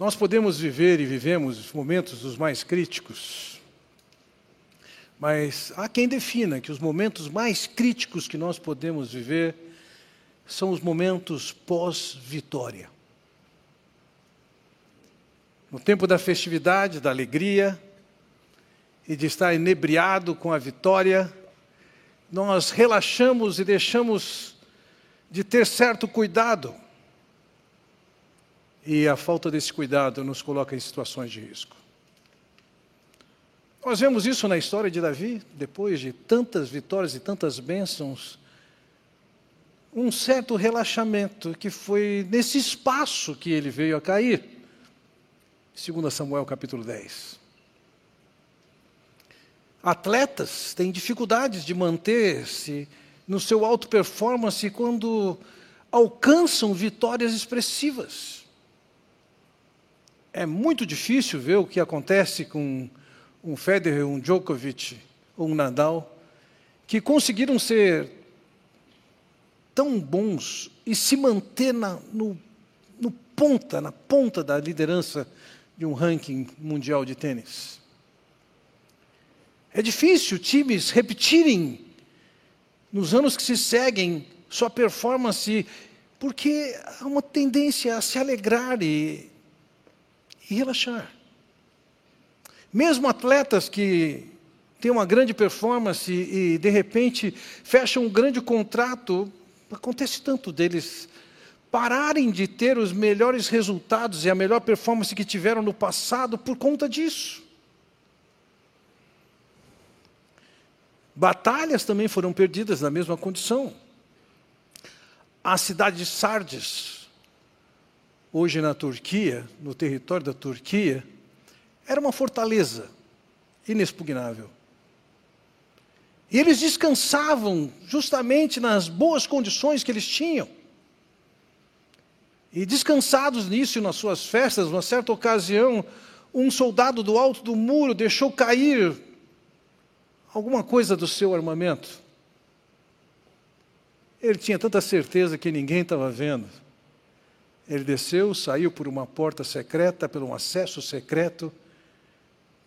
Nós podemos viver e vivemos momentos dos mais críticos, mas há quem defina que os momentos mais críticos que nós podemos viver são os momentos pós-vitória. No tempo da festividade, da alegria e de estar inebriado com a vitória, nós relaxamos e deixamos de ter certo cuidado. E a falta desse cuidado nos coloca em situações de risco. Nós vemos isso na história de Davi, depois de tantas vitórias e tantas bênçãos, um certo relaxamento que foi nesse espaço que ele veio a cair. 2 Samuel capítulo 10. Atletas têm dificuldades de manter-se no seu alto performance quando alcançam vitórias expressivas. É muito difícil ver o que acontece com um Federer, um Djokovic ou um Nadal, que conseguiram ser tão bons e se manter na, no, no ponta, na ponta da liderança de um ranking mundial de tênis. É difícil times repetirem nos anos que se seguem sua performance, porque há uma tendência a se alegrar e, e relaxar. Mesmo atletas que têm uma grande performance e, de repente, fecham um grande contrato, Acontece tanto deles pararem de ter os melhores resultados e a melhor performance que tiveram no passado por conta disso. Batalhas também foram perdidas na mesma condição. A cidade de Sardes, hoje na Turquia, no território da Turquia, era uma fortaleza inexpugnável. E eles descansavam justamente nas boas condições que eles tinham. E descansados nisso nas suas festas, numa certa ocasião, um soldado do alto do muro deixou cair alguma coisa do seu armamento. Ele tinha tanta certeza que ninguém estava vendo. Ele desceu, saiu por uma porta secreta, por um acesso secreto,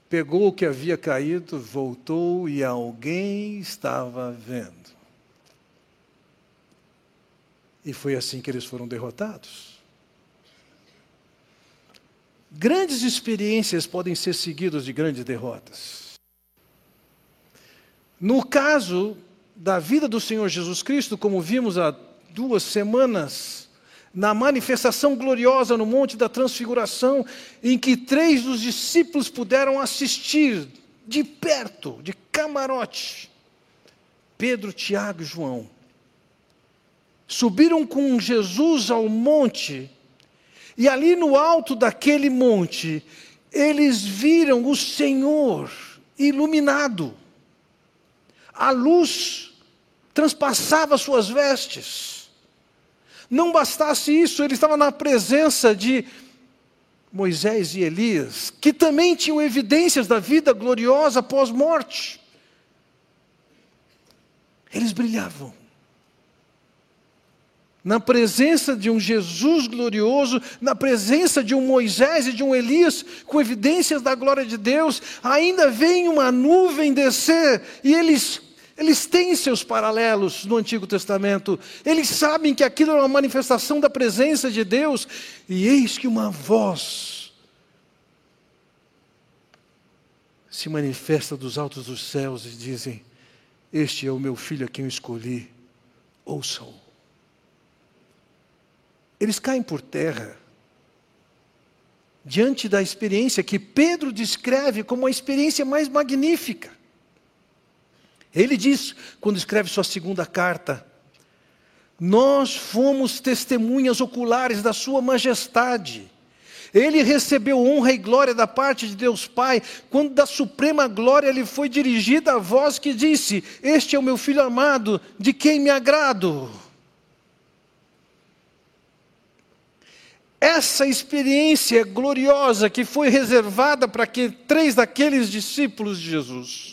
pegou o que havia caído, voltou e alguém estava vendo. E foi assim que eles foram derrotados. Grandes experiências podem ser seguidas de grandes derrotas. No caso da vida do Senhor Jesus Cristo, como vimos há duas semanas, na manifestação gloriosa no Monte da Transfiguração, em que três dos discípulos puderam assistir de perto, de camarote. Pedro, Tiago e João. Subiram com Jesus ao monte, e ali no alto daquele monte, eles viram o Senhor iluminado. A luz transpassava suas vestes. Não bastasse isso, ele estava na presença de Moisés e Elias, que também tinham evidências da vida gloriosa após morte. Eles brilhavam. Na presença de um Jesus glorioso, na presença de um Moisés e de um Elias com evidências da glória de Deus, ainda vem uma nuvem descer e eles eles têm seus paralelos no Antigo Testamento. Eles sabem que aquilo é uma manifestação da presença de Deus. E eis que uma voz se manifesta dos altos dos céus e dizem: Este é o meu filho a quem eu escolhi, ouçam. Eles caem por terra diante da experiência que Pedro descreve como a experiência mais magnífica. Ele diz, quando escreve sua segunda carta, nós fomos testemunhas oculares da Sua majestade. Ele recebeu honra e glória da parte de Deus Pai, quando da suprema glória lhe foi dirigida a voz que disse: Este é o meu filho amado, de quem me agrado. Essa experiência gloriosa que foi reservada para que três daqueles discípulos de Jesus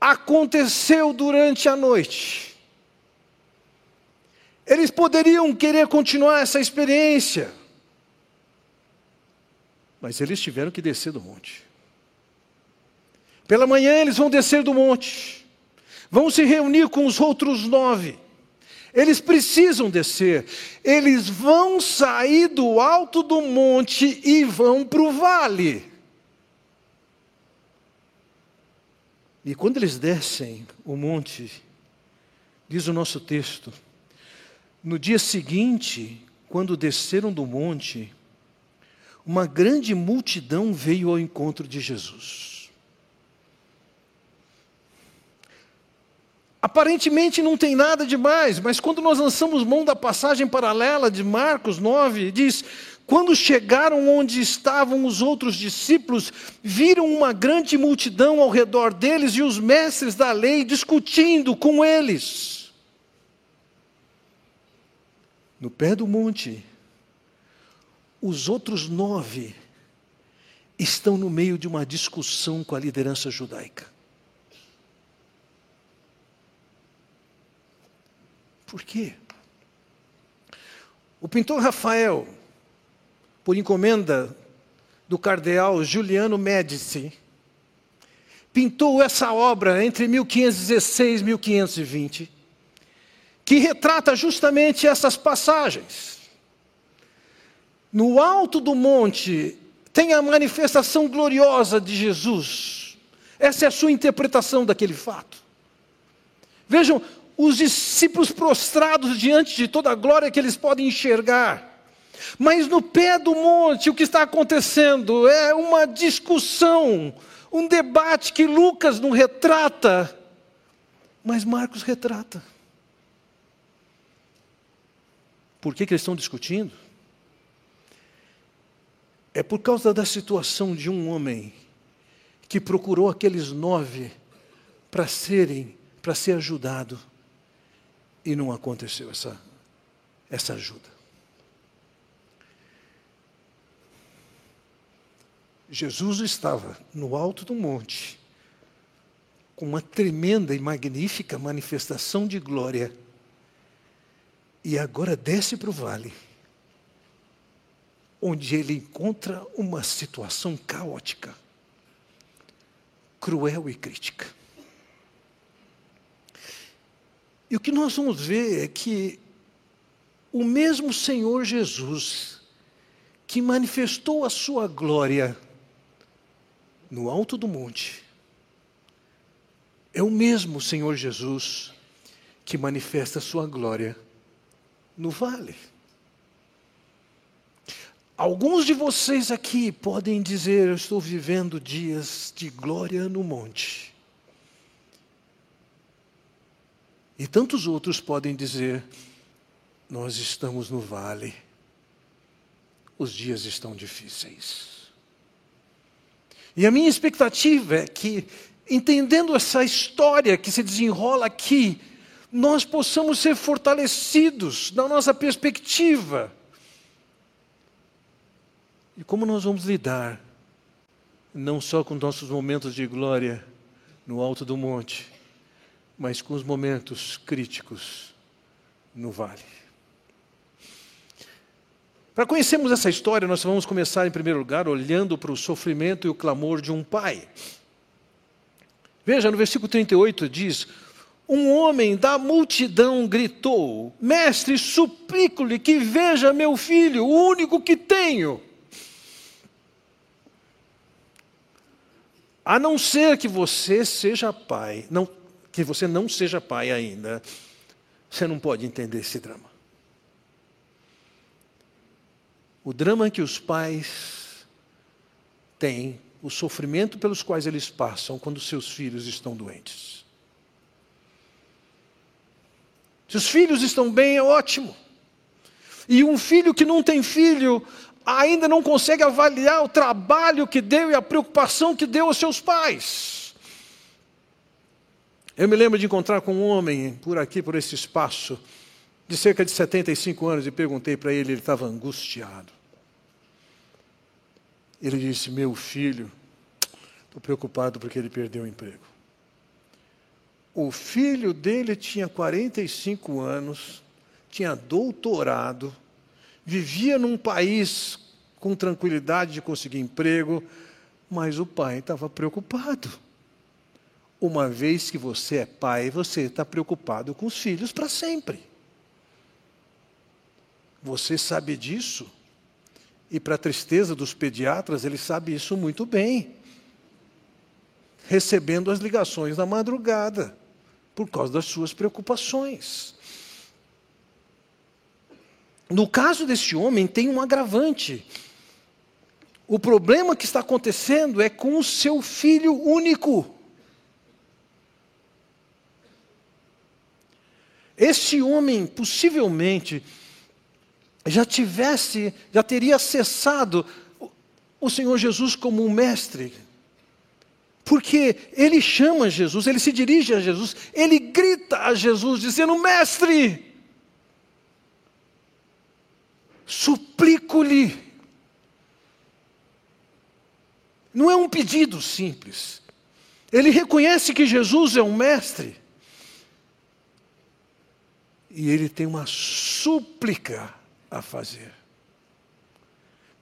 aconteceu durante a noite. Eles poderiam querer continuar essa experiência. Mas eles tiveram que descer do monte. Pela manhã eles vão descer do monte, vão se reunir com os outros nove. Eles precisam descer, eles vão sair do alto do monte e vão para o vale. E quando eles descem o monte, diz o nosso texto, no dia seguinte, quando desceram do monte, uma grande multidão veio ao encontro de Jesus. Aparentemente não tem nada demais, mas quando nós lançamos mão da passagem paralela de Marcos 9, diz: quando chegaram onde estavam os outros discípulos, viram uma grande multidão ao redor deles e os mestres da lei discutindo com eles. No pé do monte, os outros nove estão no meio de uma discussão com a liderança judaica. Por quê? O pintor Rafael, por encomenda do cardeal Giuliano Medici, pintou essa obra entre 1516 e 1520, que retrata justamente essas passagens. No alto do monte tem a manifestação gloriosa de Jesus. Essa é a sua interpretação daquele fato. Vejam, os discípulos prostrados diante de toda a glória que eles podem enxergar. Mas no pé do monte, o que está acontecendo é uma discussão, um debate que Lucas não retrata, mas Marcos retrata. Por que, que eles estão discutindo? É por causa da situação de um homem que procurou aqueles nove para serem, para ser ajudado, e não aconteceu essa, essa ajuda. Jesus estava no alto do monte, com uma tremenda e magnífica manifestação de glória, e agora desce para o vale, onde ele encontra uma situação caótica, cruel e crítica. E o que nós vamos ver é que o mesmo Senhor Jesus, que manifestou a sua glória no alto do monte, é o mesmo Senhor Jesus que manifesta a sua glória no vale. Alguns de vocês aqui podem dizer: Eu estou vivendo dias de glória no monte. E tantos outros podem dizer: Nós estamos no vale, os dias estão difíceis. E a minha expectativa é que, entendendo essa história que se desenrola aqui, nós possamos ser fortalecidos na nossa perspectiva. E como nós vamos lidar, não só com nossos momentos de glória no alto do monte, mas com os momentos críticos no vale. Para conhecermos essa história, nós vamos começar, em primeiro lugar, olhando para o sofrimento e o clamor de um pai. Veja, no versículo 38 diz: Um homem da multidão gritou: Mestre, suplico-lhe que veja meu filho, o único que tenho. A não ser que você seja pai, não, que você não seja pai ainda, você não pode entender esse drama. O drama que os pais têm, o sofrimento pelos quais eles passam quando seus filhos estão doentes. Se os filhos estão bem, é ótimo. E um filho que não tem filho ainda não consegue avaliar o trabalho que deu e a preocupação que deu aos seus pais. Eu me lembro de encontrar com um homem por aqui, por esse espaço, de cerca de 75 anos, e perguntei para ele, ele estava angustiado. Ele disse: Meu filho, estou preocupado porque ele perdeu o emprego. O filho dele tinha 45 anos, tinha doutorado, vivia num país com tranquilidade de conseguir emprego, mas o pai estava preocupado. Uma vez que você é pai, você está preocupado com os filhos para sempre. Você sabe disso? E para a tristeza dos pediatras, ele sabe isso muito bem. Recebendo as ligações na madrugada, por causa das suas preocupações. No caso deste homem, tem um agravante. O problema que está acontecendo é com o seu filho único. Este homem, possivelmente, já tivesse, já teria acessado o Senhor Jesus como um mestre. Porque ele chama Jesus, ele se dirige a Jesus, ele grita a Jesus, dizendo: Mestre, suplico-lhe. Não é um pedido simples. Ele reconhece que Jesus é um mestre. E ele tem uma súplica a fazer.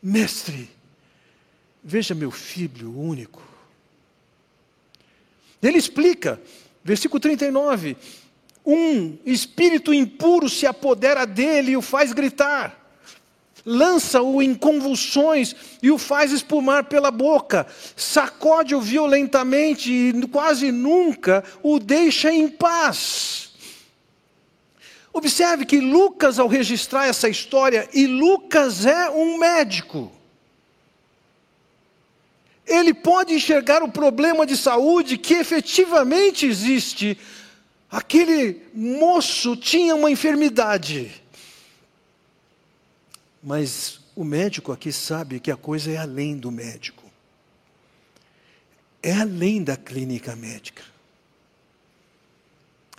Mestre, veja meu filho único. Ele explica, versículo 39, um espírito impuro se apodera dele e o faz gritar lança-o em convulsões e o faz espumar pela boca, sacode-o violentamente e quase nunca o deixa em paz. Observe que Lucas, ao registrar essa história, e Lucas é um médico, ele pode enxergar o problema de saúde que efetivamente existe. Aquele moço tinha uma enfermidade. Mas o médico aqui sabe que a coisa é além do médico, é além da clínica médica.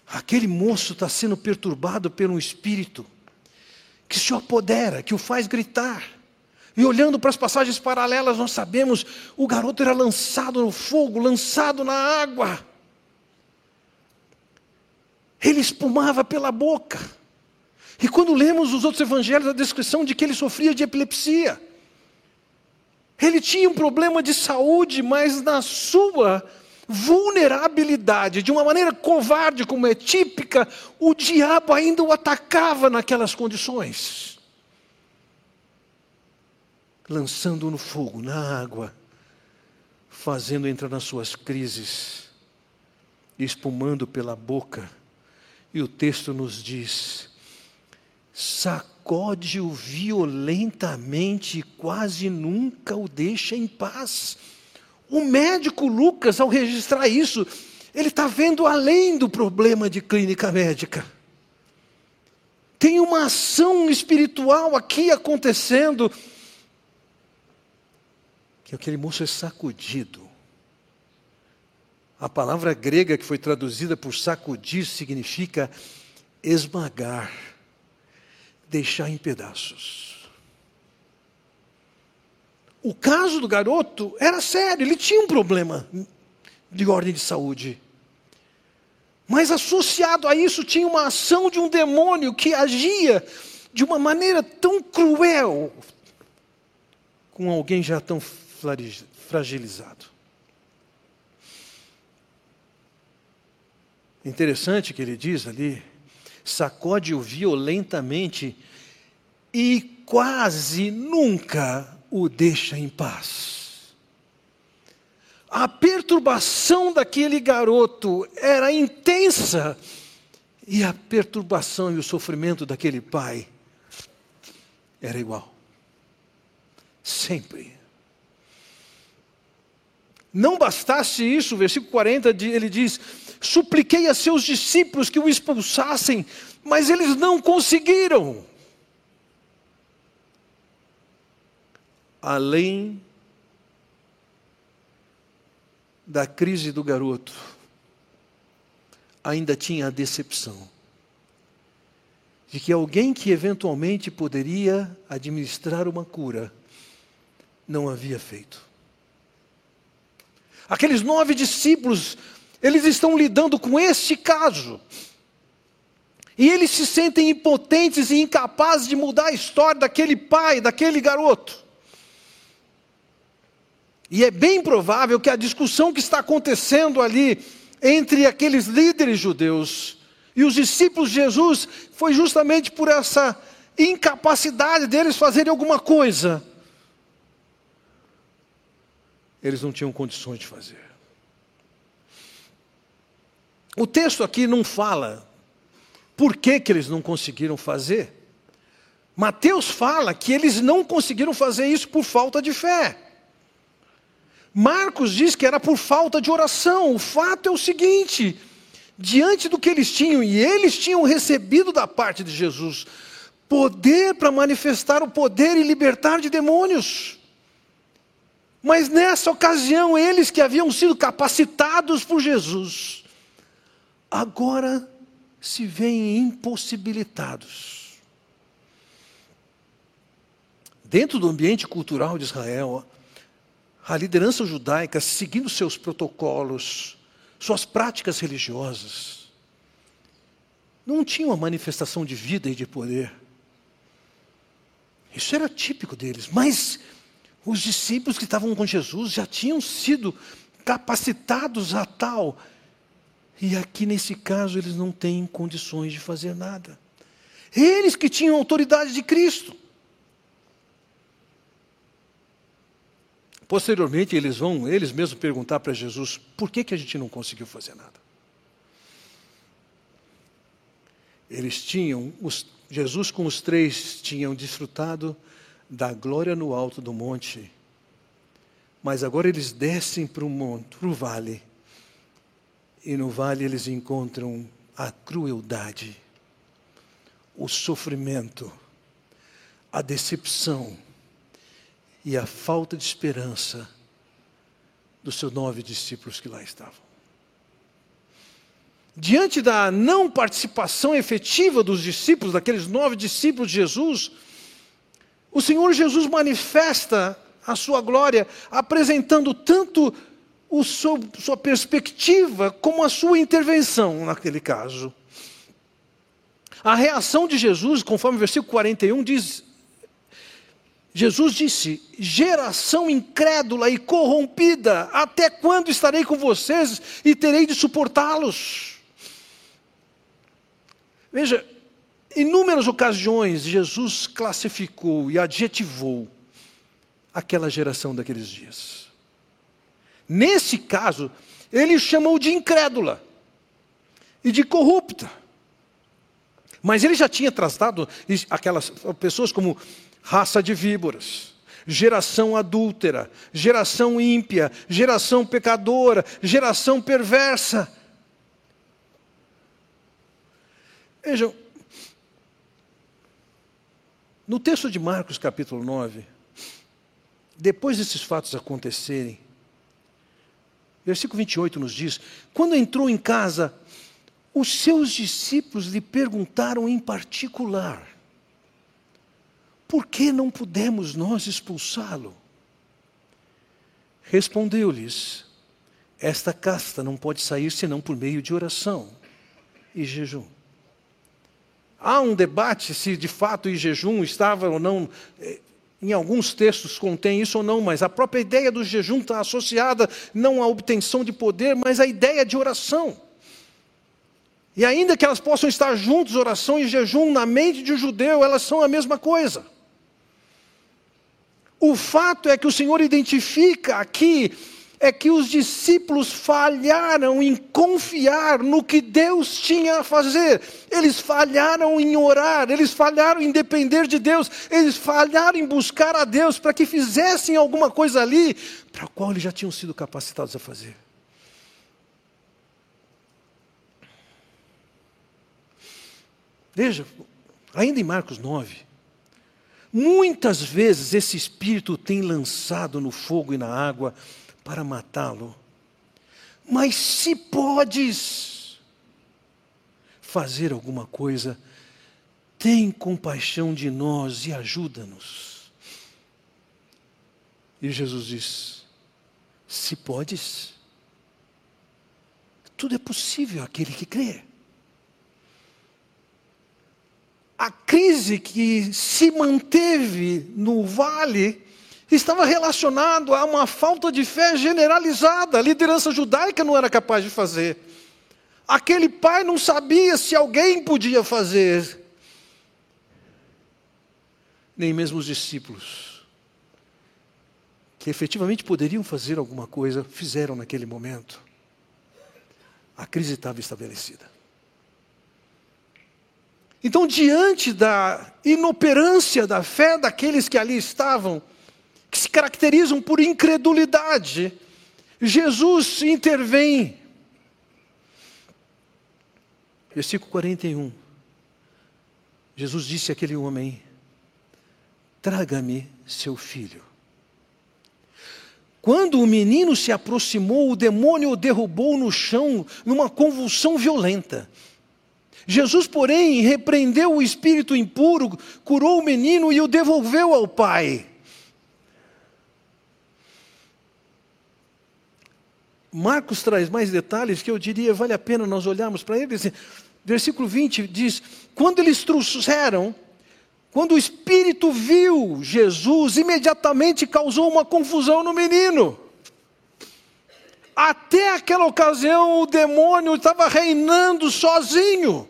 Aquele moço está sendo perturbado por um espírito que se apodera, que o faz gritar. E olhando para as passagens paralelas, nós sabemos o garoto era lançado no fogo, lançado na água. Ele espumava pela boca. E quando lemos os outros evangelhos, a descrição de que ele sofria de epilepsia. Ele tinha um problema de saúde, mas na sua vulnerabilidade, de uma maneira covarde, como é típica, o diabo ainda o atacava naquelas condições. Lançando no fogo, na água, fazendo entrar nas suas crises, espumando pela boca. E o texto nos diz: sacode-o violentamente e quase nunca o deixa em paz. O médico Lucas, ao registrar isso, ele está vendo além do problema de clínica médica. Tem uma ação espiritual aqui acontecendo, que aquele moço é sacudido. A palavra grega que foi traduzida por sacudir significa esmagar, deixar em pedaços. O caso do garoto era sério, ele tinha um problema de ordem de saúde. Mas associado a isso tinha uma ação de um demônio que agia de uma maneira tão cruel com alguém já tão fragilizado. Interessante que ele diz ali, sacode-o violentamente e quase nunca o deixa em paz. A perturbação daquele garoto era intensa e a perturbação e o sofrimento daquele pai era igual. Sempre. Não bastasse isso, versículo 40, ele diz: Supliquei a seus discípulos que o expulsassem, mas eles não conseguiram. Além da crise do garoto, ainda tinha a decepção de que alguém que eventualmente poderia administrar uma cura não havia feito. Aqueles nove discípulos, eles estão lidando com este caso. E eles se sentem impotentes e incapazes de mudar a história daquele pai, daquele garoto. E é bem provável que a discussão que está acontecendo ali entre aqueles líderes judeus e os discípulos de Jesus foi justamente por essa incapacidade deles fazerem alguma coisa. Eles não tinham condições de fazer. O texto aqui não fala por que, que eles não conseguiram fazer. Mateus fala que eles não conseguiram fazer isso por falta de fé. Marcos diz que era por falta de oração. O fato é o seguinte: diante do que eles tinham, e eles tinham recebido da parte de Jesus, poder para manifestar o poder e libertar de demônios. Mas nessa ocasião, eles que haviam sido capacitados por Jesus, agora se veem impossibilitados. Dentro do ambiente cultural de Israel, a liderança judaica, seguindo seus protocolos, suas práticas religiosas, não tinha uma manifestação de vida e de poder. Isso era típico deles, mas os discípulos que estavam com Jesus já tinham sido capacitados a tal e aqui nesse caso eles não têm condições de fazer nada. Eles que tinham autoridade de Cristo. Posteriormente eles vão, eles mesmos perguntar para Jesus, por que, que a gente não conseguiu fazer nada? Eles tinham, os, Jesus com os três tinham desfrutado da glória no alto do monte, mas agora eles descem para o monte, para o vale, e no vale eles encontram a crueldade, o sofrimento, a decepção e a falta de esperança dos seus nove discípulos que lá estavam. Diante da não participação efetiva dos discípulos, daqueles nove discípulos de Jesus, o Senhor Jesus manifesta a sua glória, apresentando tanto o seu, sua perspectiva como a sua intervenção naquele caso. A reação de Jesus, conforme o versículo 41 diz, Jesus disse: geração incrédula e corrompida, até quando estarei com vocês e terei de suportá-los? Veja, inúmeras ocasiões Jesus classificou e adjetivou aquela geração daqueles dias. Nesse caso, ele chamou de incrédula e de corrupta. Mas ele já tinha tratado aquelas pessoas como raça de víboras, geração adúltera, geração ímpia, geração pecadora, geração perversa. Vejam, no texto de Marcos, capítulo 9, depois desses fatos acontecerem, Versículo 28 nos diz: Quando entrou em casa, os seus discípulos lhe perguntaram em particular: Por que não pudemos nós expulsá-lo? Respondeu-lhes: Esta casta não pode sair senão por meio de oração e jejum. Há um debate se de fato o jejum estava ou não eh, em alguns textos contém isso ou não, mas a própria ideia do jejum está associada não à obtenção de poder, mas à ideia de oração. E ainda que elas possam estar juntos, oração e jejum, na mente de um judeu, elas são a mesma coisa. O fato é que o Senhor identifica aqui é que os discípulos falharam em confiar no que Deus tinha a fazer. Eles falharam em orar, eles falharam em depender de Deus, eles falharam em buscar a Deus para que fizessem alguma coisa ali para a qual eles já tinham sido capacitados a fazer. Veja, ainda em Marcos 9, muitas vezes esse espírito tem lançado no fogo e na água para matá-lo. Mas se podes fazer alguma coisa, tem compaixão de nós e ajuda-nos. E Jesus diz: se podes, tudo é possível aquele que crê. A crise que se manteve no vale estava relacionado a uma falta de fé generalizada. A liderança judaica não era capaz de fazer. Aquele pai não sabia se alguém podia fazer. Nem mesmo os discípulos, que efetivamente poderiam fazer alguma coisa, fizeram naquele momento. A crise estava estabelecida. Então, diante da inoperância da fé daqueles que ali estavam, que se caracterizam por incredulidade, Jesus intervém. Versículo 41. Jesus disse àquele homem: Traga-me seu filho. Quando o menino se aproximou, o demônio o derrubou no chão numa convulsão violenta. Jesus, porém, repreendeu o espírito impuro, curou o menino e o devolveu ao pai. Marcos traz mais detalhes que eu diria vale a pena nós olharmos para ele. Versículo 20 diz: Quando eles trouxeram, quando o espírito viu Jesus, imediatamente causou uma confusão no menino. Até aquela ocasião o demônio estava reinando sozinho.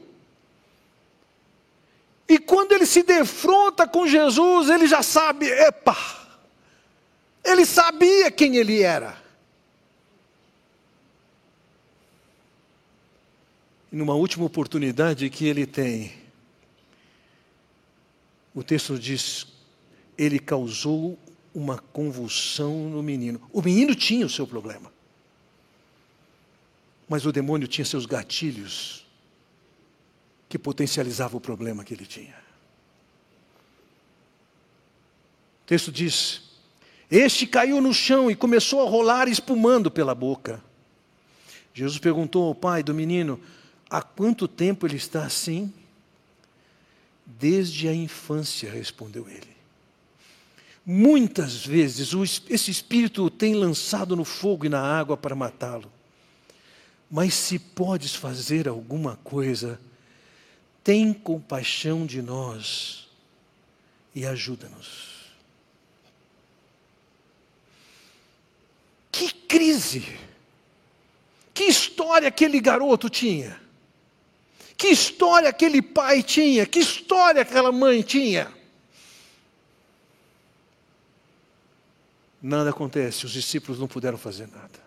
E quando ele se defronta com Jesus, ele já sabe, epa, ele sabia quem ele era. E numa última oportunidade que ele tem, o texto diz: ele causou uma convulsão no menino. O menino tinha o seu problema, mas o demônio tinha seus gatilhos que potencializava o problema que ele tinha. O texto diz: Este caiu no chão e começou a rolar espumando pela boca. Jesus perguntou ao pai do menino: Há quanto tempo ele está assim? Desde a infância, respondeu ele. Muitas vezes esse espírito tem lançado no fogo e na água para matá-lo. Mas se podes fazer alguma coisa, tem compaixão de nós e ajuda-nos. Que crise! Que história aquele garoto tinha! Que história aquele pai tinha! Que história aquela mãe tinha! Nada acontece, os discípulos não puderam fazer nada.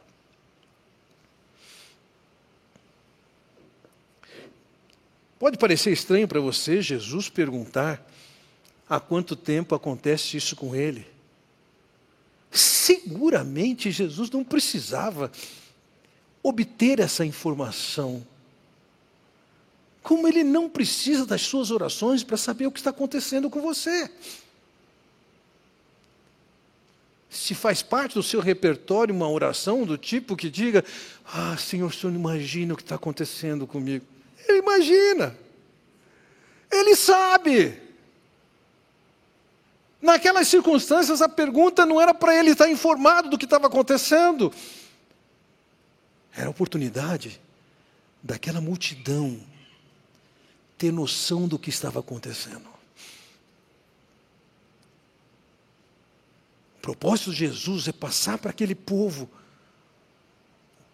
Pode parecer estranho para você Jesus perguntar há quanto tempo acontece isso com ele. Seguramente Jesus não precisava obter essa informação. Como ele não precisa das suas orações para saber o que está acontecendo com você. Se faz parte do seu repertório uma oração do tipo que diga: Ah, Senhor, o Senhor não imagina o que está acontecendo comigo. Ele imagina. Ele sabe. Naquelas circunstâncias, a pergunta não era para ele estar informado do que estava acontecendo. Era a oportunidade daquela multidão ter noção do que estava acontecendo. O propósito de Jesus é passar para aquele povo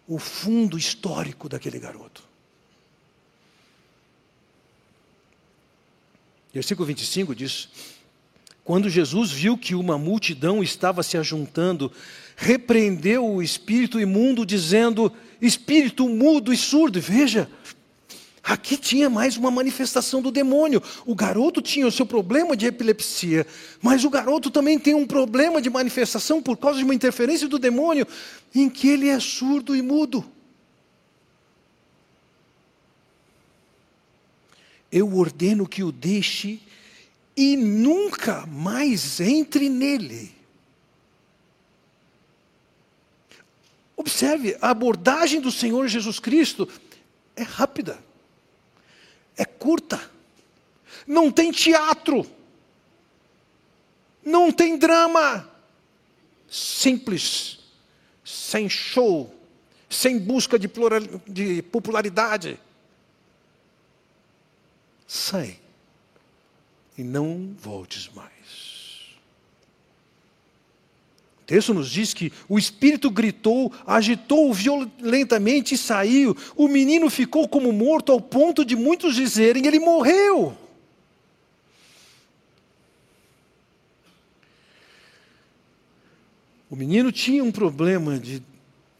o fundo histórico daquele garoto. Versículo 25 diz: Quando Jesus viu que uma multidão estava se ajuntando, repreendeu o espírito imundo, dizendo: Espírito mudo e surdo. Veja, aqui tinha mais uma manifestação do demônio. O garoto tinha o seu problema de epilepsia, mas o garoto também tem um problema de manifestação por causa de uma interferência do demônio, em que ele é surdo e mudo. Eu ordeno que o deixe e nunca mais entre nele. Observe, a abordagem do Senhor Jesus Cristo é rápida, é curta, não tem teatro, não tem drama, simples, sem show, sem busca de, plural, de popularidade sai e não voltes mais. O texto nos diz que o espírito gritou, agitou violentamente e saiu. O menino ficou como morto, ao ponto de muitos dizerem: ele morreu. O menino tinha um problema de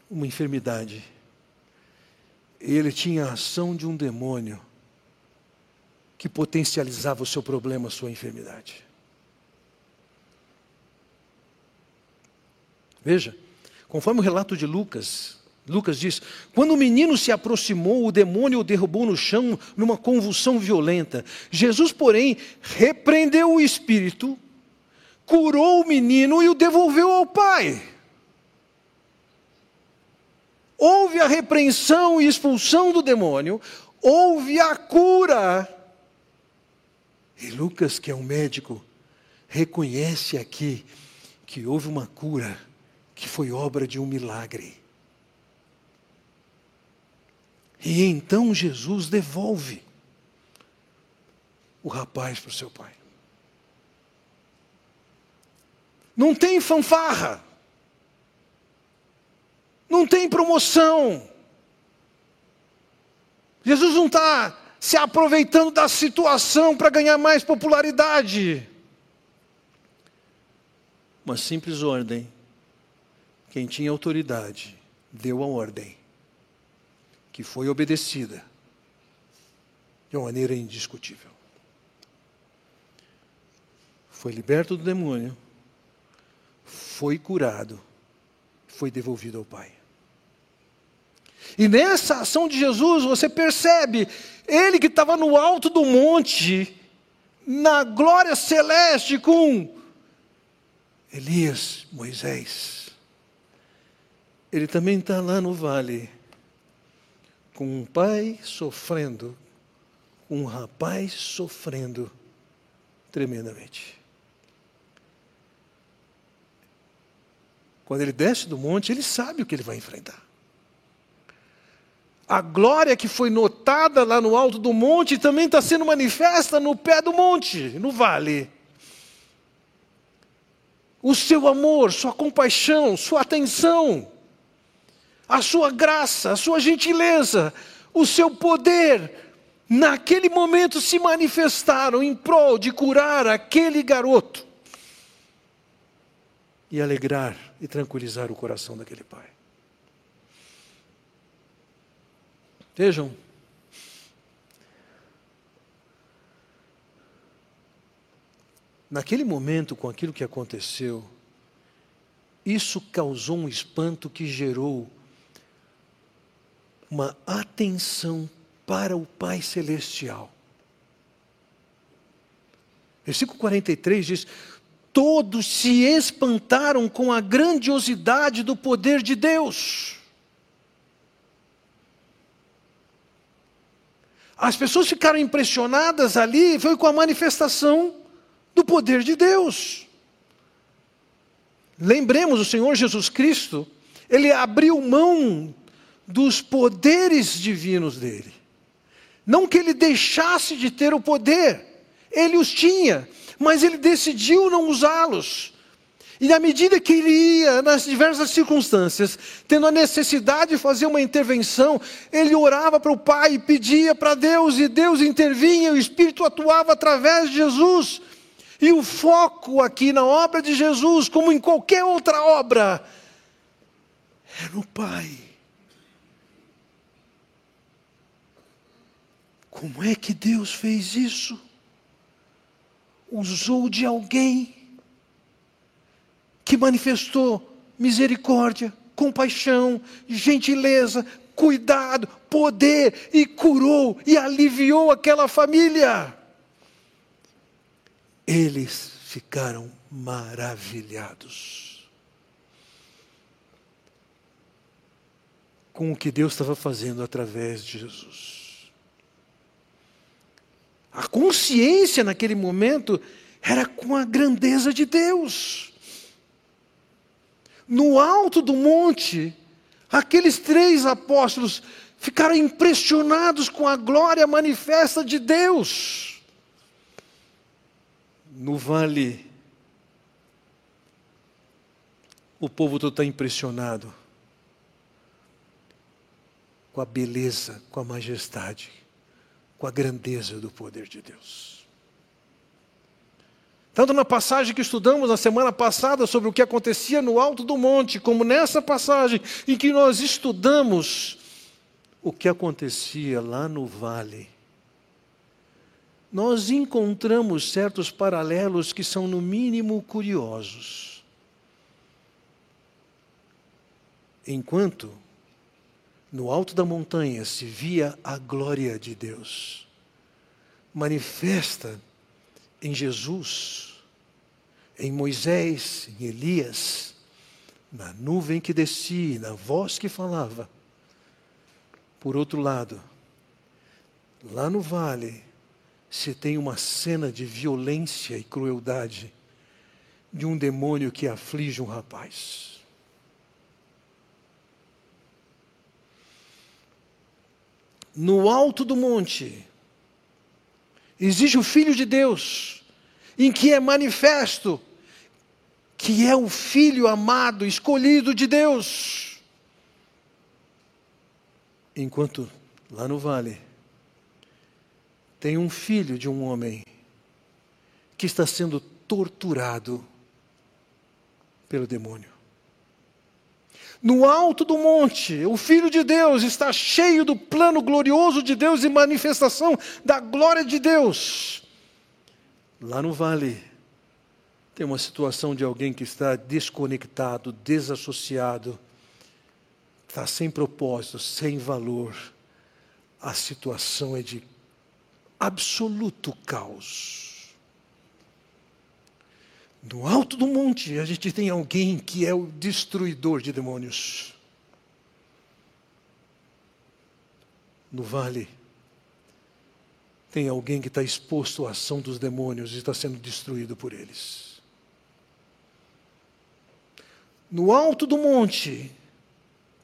uma enfermidade. Ele tinha a ação de um demônio que potencializava o seu problema, a sua enfermidade. Veja, conforme o relato de Lucas, Lucas diz: quando o menino se aproximou, o demônio o derrubou no chão numa convulsão violenta. Jesus, porém, repreendeu o espírito, curou o menino e o devolveu ao pai. Houve a repreensão e expulsão do demônio, houve a cura. E Lucas, que é um médico, reconhece aqui que houve uma cura que foi obra de um milagre. E então Jesus devolve o rapaz para o seu pai. Não tem fanfarra. Não tem promoção. Jesus não está se aproveitando da situação para ganhar mais popularidade. Uma simples ordem quem tinha autoridade deu a ordem, que foi obedecida de uma maneira indiscutível. Foi liberto do demônio, foi curado, foi devolvido ao Pai. E nessa ação de Jesus, você percebe, ele que estava no alto do monte, na glória celeste com Elias, Moisés, ele também está lá no vale, com um pai sofrendo, um rapaz sofrendo tremendamente. Quando ele desce do monte, ele sabe o que ele vai enfrentar. A glória que foi notada lá no alto do monte também está sendo manifesta no pé do monte, no vale. O seu amor, sua compaixão, sua atenção a sua graça, a sua gentileza, o seu poder, naquele momento se manifestaram em prol de curar aquele garoto e alegrar e tranquilizar o coração daquele pai. Vejam, naquele momento, com aquilo que aconteceu, isso causou um espanto que gerou uma atenção para o Pai Celestial. Versículo 43 diz: Todos se espantaram com a grandiosidade do poder de Deus. As pessoas ficaram impressionadas ali, foi com a manifestação do poder de Deus. Lembremos, o Senhor Jesus Cristo, ele abriu mão dos poderes divinos dele. Não que ele deixasse de ter o poder, ele os tinha, mas ele decidiu não usá-los. E à medida que ele ia, nas diversas circunstâncias, tendo a necessidade de fazer uma intervenção, ele orava para o Pai e pedia para Deus, e Deus intervinha, o Espírito atuava através de Jesus. E o foco aqui na obra de Jesus, como em qualquer outra obra, é no Pai. Como é que Deus fez isso? Usou de alguém que manifestou misericórdia, compaixão, gentileza, cuidado, poder e curou e aliviou aquela família. Eles ficaram maravilhados com o que Deus estava fazendo através de Jesus. A consciência naquele momento era com a grandeza de Deus. No alto do monte, aqueles três apóstolos ficaram impressionados com a glória manifesta de Deus. No vale, o povo todo está impressionado com a beleza, com a majestade, com a grandeza do poder de Deus. Tanto na passagem que estudamos na semana passada sobre o que acontecia no alto do monte, como nessa passagem em que nós estudamos o que acontecia lá no vale, nós encontramos certos paralelos que são, no mínimo, curiosos. Enquanto no alto da montanha se via a glória de Deus, manifesta em Jesus, em Moisés, em Elias, na nuvem que descia, na voz que falava. Por outro lado, lá no vale, se tem uma cena de violência e crueldade de um demônio que aflige um rapaz. No alto do monte, existe o Filho de Deus, em que é manifesto que é o Filho amado, escolhido de Deus. Enquanto lá no vale, tem um filho de um homem que está sendo torturado pelo demônio. No alto do monte, o Filho de Deus está cheio do plano glorioso de Deus e manifestação da glória de Deus. Lá no vale, tem uma situação de alguém que está desconectado, desassociado, está sem propósito, sem valor. A situação é de absoluto caos. No alto do monte, a gente tem alguém que é o destruidor de demônios. No vale, tem alguém que está exposto à ação dos demônios e está sendo destruído por eles. No alto do monte,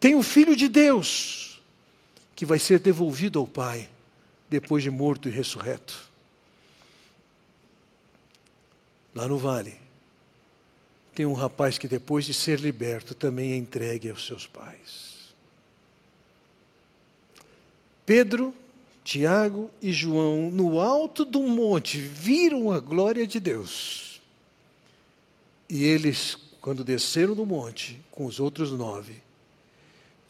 tem o Filho de Deus, que vai ser devolvido ao Pai depois de morto e ressurreto. Lá no vale, tem um rapaz que depois de ser liberto também é entregue aos seus pais. Pedro, Tiago e João, no alto do monte, viram a glória de Deus. E eles, quando desceram do monte com os outros nove,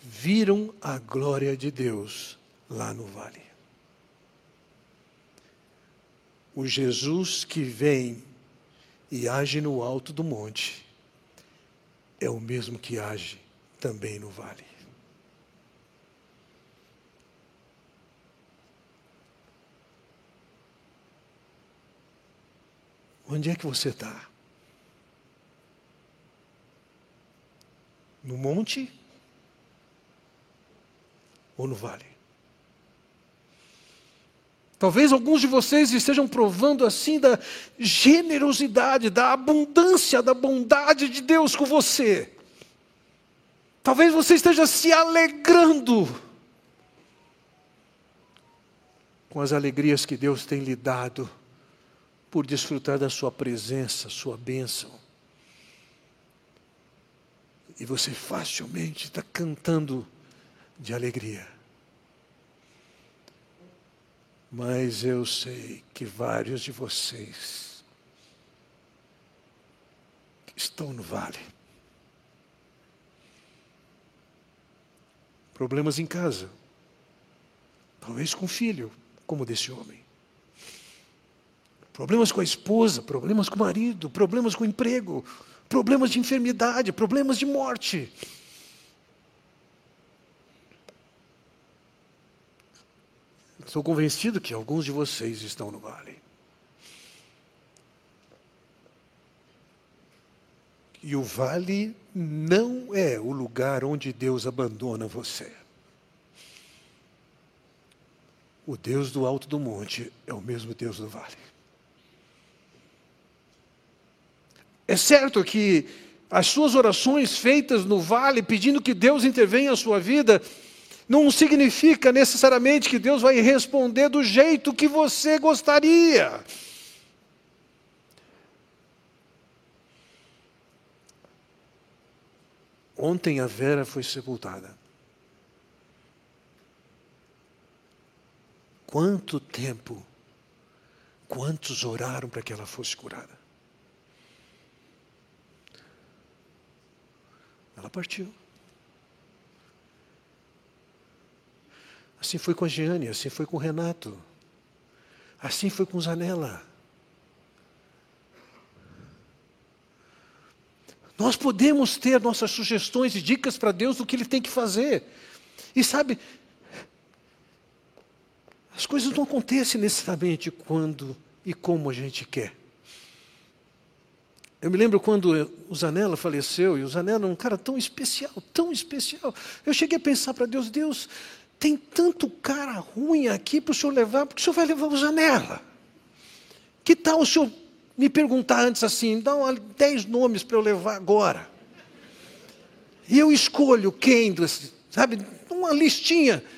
viram a glória de Deus lá no vale. o Jesus que vem e age no alto do monte é o mesmo que age também no vale. Onde é que você está? No monte ou no vale? Talvez alguns de vocês estejam provando assim da generosidade, da abundância, da bondade de Deus com você. Talvez você esteja se alegrando com as alegrias que Deus tem lhe dado por desfrutar da sua presença, sua bênção. E você facilmente está cantando de alegria. Mas eu sei que vários de vocês estão no vale. Problemas em casa. Talvez com o filho, como desse homem. Problemas com a esposa, problemas com o marido, problemas com o emprego, problemas de enfermidade, problemas de morte. Estou convencido que alguns de vocês estão no vale. E o vale não é o lugar onde Deus abandona você. O Deus do alto do monte é o mesmo Deus do vale. É certo que as suas orações feitas no vale, pedindo que Deus intervenha na sua vida, não significa necessariamente que Deus vai responder do jeito que você gostaria. Ontem a Vera foi sepultada. Quanto tempo, quantos oraram para que ela fosse curada? Ela partiu. Assim foi com a Giane, assim foi com o Renato, assim foi com Zanella. Nós podemos ter nossas sugestões e dicas para Deus do que Ele tem que fazer. E sabe, as coisas não acontecem necessariamente quando e como a gente quer. Eu me lembro quando o Zanella faleceu, e o Zanella é um cara tão especial, tão especial. Eu cheguei a pensar para Deus, Deus, tem tanto cara ruim aqui para o senhor levar, porque o senhor vai levar o Zanella. Que tal o senhor me perguntar antes assim, dá dez nomes para eu levar agora. E eu escolho quem, sabe, uma listinha.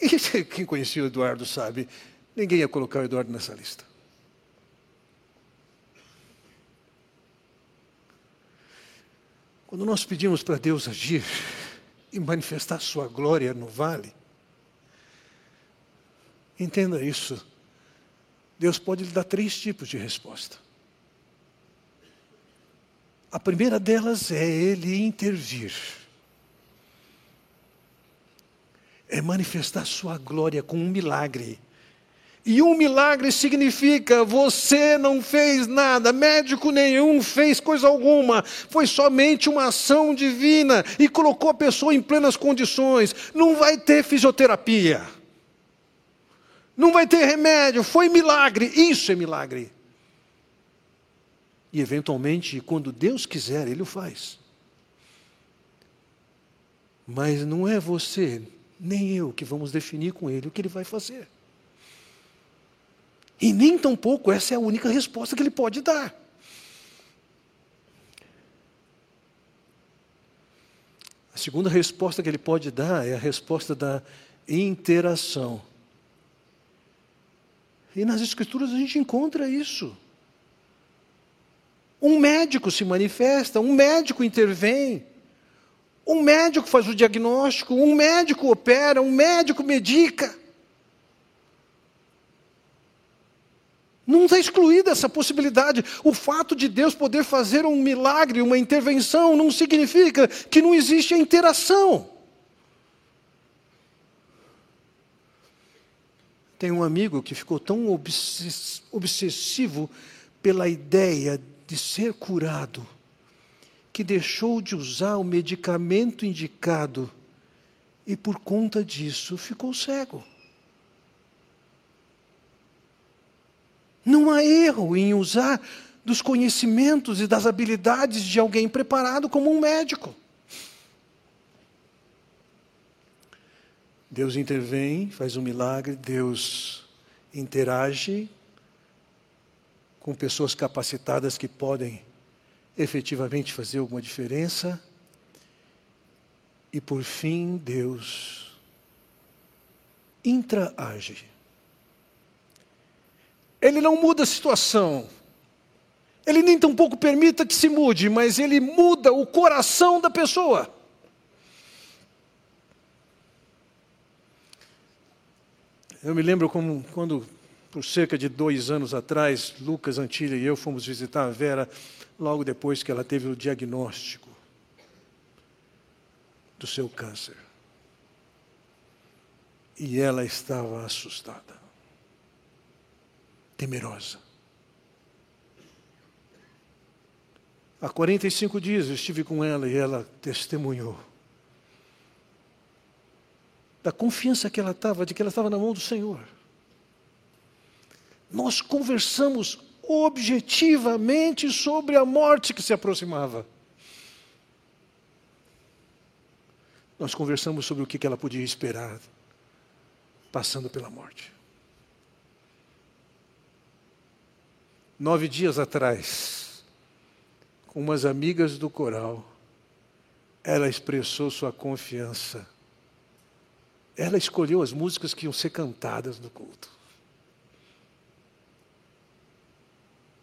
E quem conhecia o Eduardo sabe, ninguém ia colocar o Eduardo nessa lista. Quando nós pedimos para Deus agir e manifestar Sua glória no vale, entenda isso. Deus pode lhe dar três tipos de resposta. A primeira delas é Ele intervir. É manifestar Sua glória com um milagre. E um milagre significa você não fez nada, médico nenhum fez coisa alguma, foi somente uma ação divina e colocou a pessoa em plenas condições. Não vai ter fisioterapia não vai ter remédio, foi milagre, isso é milagre. E eventualmente, quando Deus quiser, Ele o faz. Mas não é você, nem eu, que vamos definir com Ele o que Ele vai fazer. E nem tampouco essa é a única resposta que Ele pode dar. A segunda resposta que Ele pode dar é a resposta da interação. E nas Escrituras a gente encontra isso. Um médico se manifesta, um médico intervém, um médico faz o diagnóstico, um médico opera, um médico medica. Não está excluída essa possibilidade. O fato de Deus poder fazer um milagre, uma intervenção, não significa que não existe a interação. Tem um amigo que ficou tão obsessivo pela ideia de ser curado, que deixou de usar o medicamento indicado e, por conta disso, ficou cego. Não há erro em usar dos conhecimentos e das habilidades de alguém preparado como um médico. Deus intervém, faz um milagre, Deus interage com pessoas capacitadas que podem efetivamente fazer alguma diferença. E por fim, Deus intraage. Ele não muda a situação. Ele nem tampouco permita que se mude, mas ele muda o coração da pessoa. Eu me lembro como quando, por cerca de dois anos atrás, Lucas Antilha e eu fomos visitar a Vera, logo depois que ela teve o diagnóstico do seu câncer. E ela estava assustada, temerosa. Há 45 dias eu estive com ela e ela testemunhou da confiança que ela estava, de que ela estava na mão do Senhor. Nós conversamos objetivamente sobre a morte que se aproximava. Nós conversamos sobre o que ela podia esperar passando pela morte. Nove dias atrás, com umas amigas do coral, ela expressou sua confiança ela escolheu as músicas que iam ser cantadas no culto.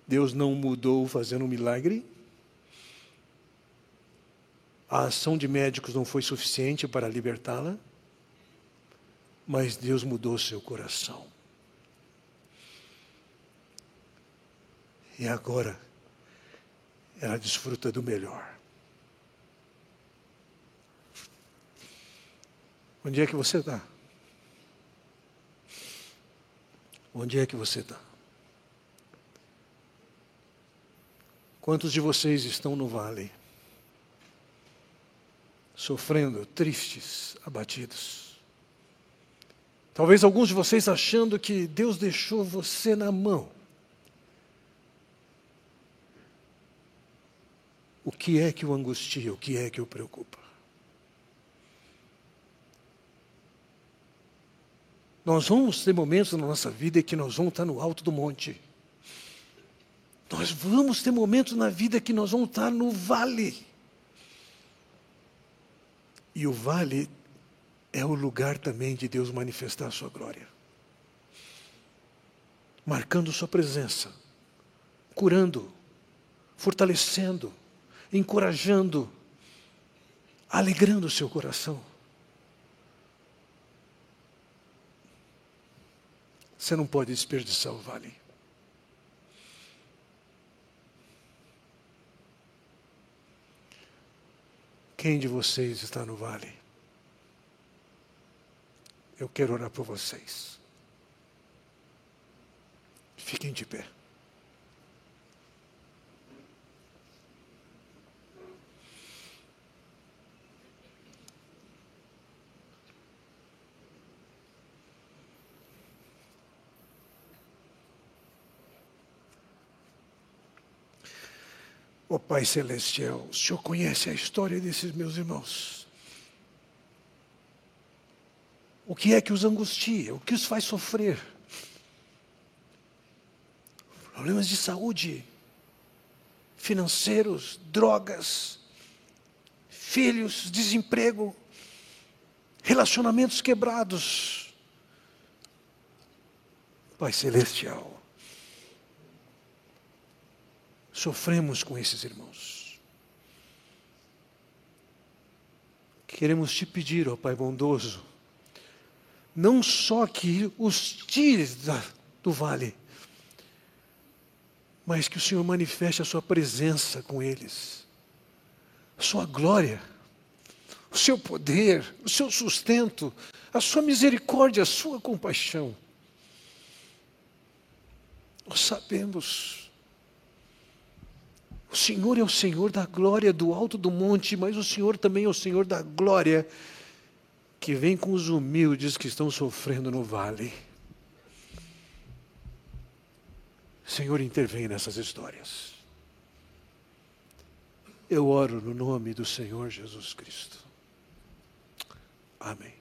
Deus não mudou fazendo um milagre. A ação de médicos não foi suficiente para libertá-la, mas Deus mudou seu coração. E agora ela desfruta do melhor. Onde é que você está? Onde é que você está? Quantos de vocês estão no vale? Sofrendo, tristes, abatidos. Talvez alguns de vocês achando que Deus deixou você na mão. O que é que o angustia? O que é que o preocupa? Nós vamos ter momentos na nossa vida que nós vamos estar no alto do monte. Nós vamos ter momentos na vida que nós vamos estar no vale. E o vale é o lugar também de Deus manifestar a sua glória. Marcando sua presença, curando, fortalecendo, encorajando, alegrando o seu coração. Você não pode desperdiçar o vale. Quem de vocês está no vale? Eu quero orar por vocês. Fiquem de pé. Ó oh, Pai Celestial, o Senhor conhece a história desses meus irmãos. O que é que os angustia? O que os faz sofrer? Problemas de saúde, financeiros, drogas, filhos, desemprego, relacionamentos quebrados. Pai Celestial, sofremos com esses irmãos. Queremos te pedir, ó Pai bondoso, não só que os tires da, do vale, mas que o Senhor manifeste a sua presença com eles, a sua glória, o seu poder, o seu sustento, a sua misericórdia, a sua compaixão. Nós sabemos o Senhor é o Senhor da glória do alto do monte, mas o Senhor também é o Senhor da glória que vem com os humildes que estão sofrendo no vale. Senhor, intervém nessas histórias. Eu oro no nome do Senhor Jesus Cristo. Amém.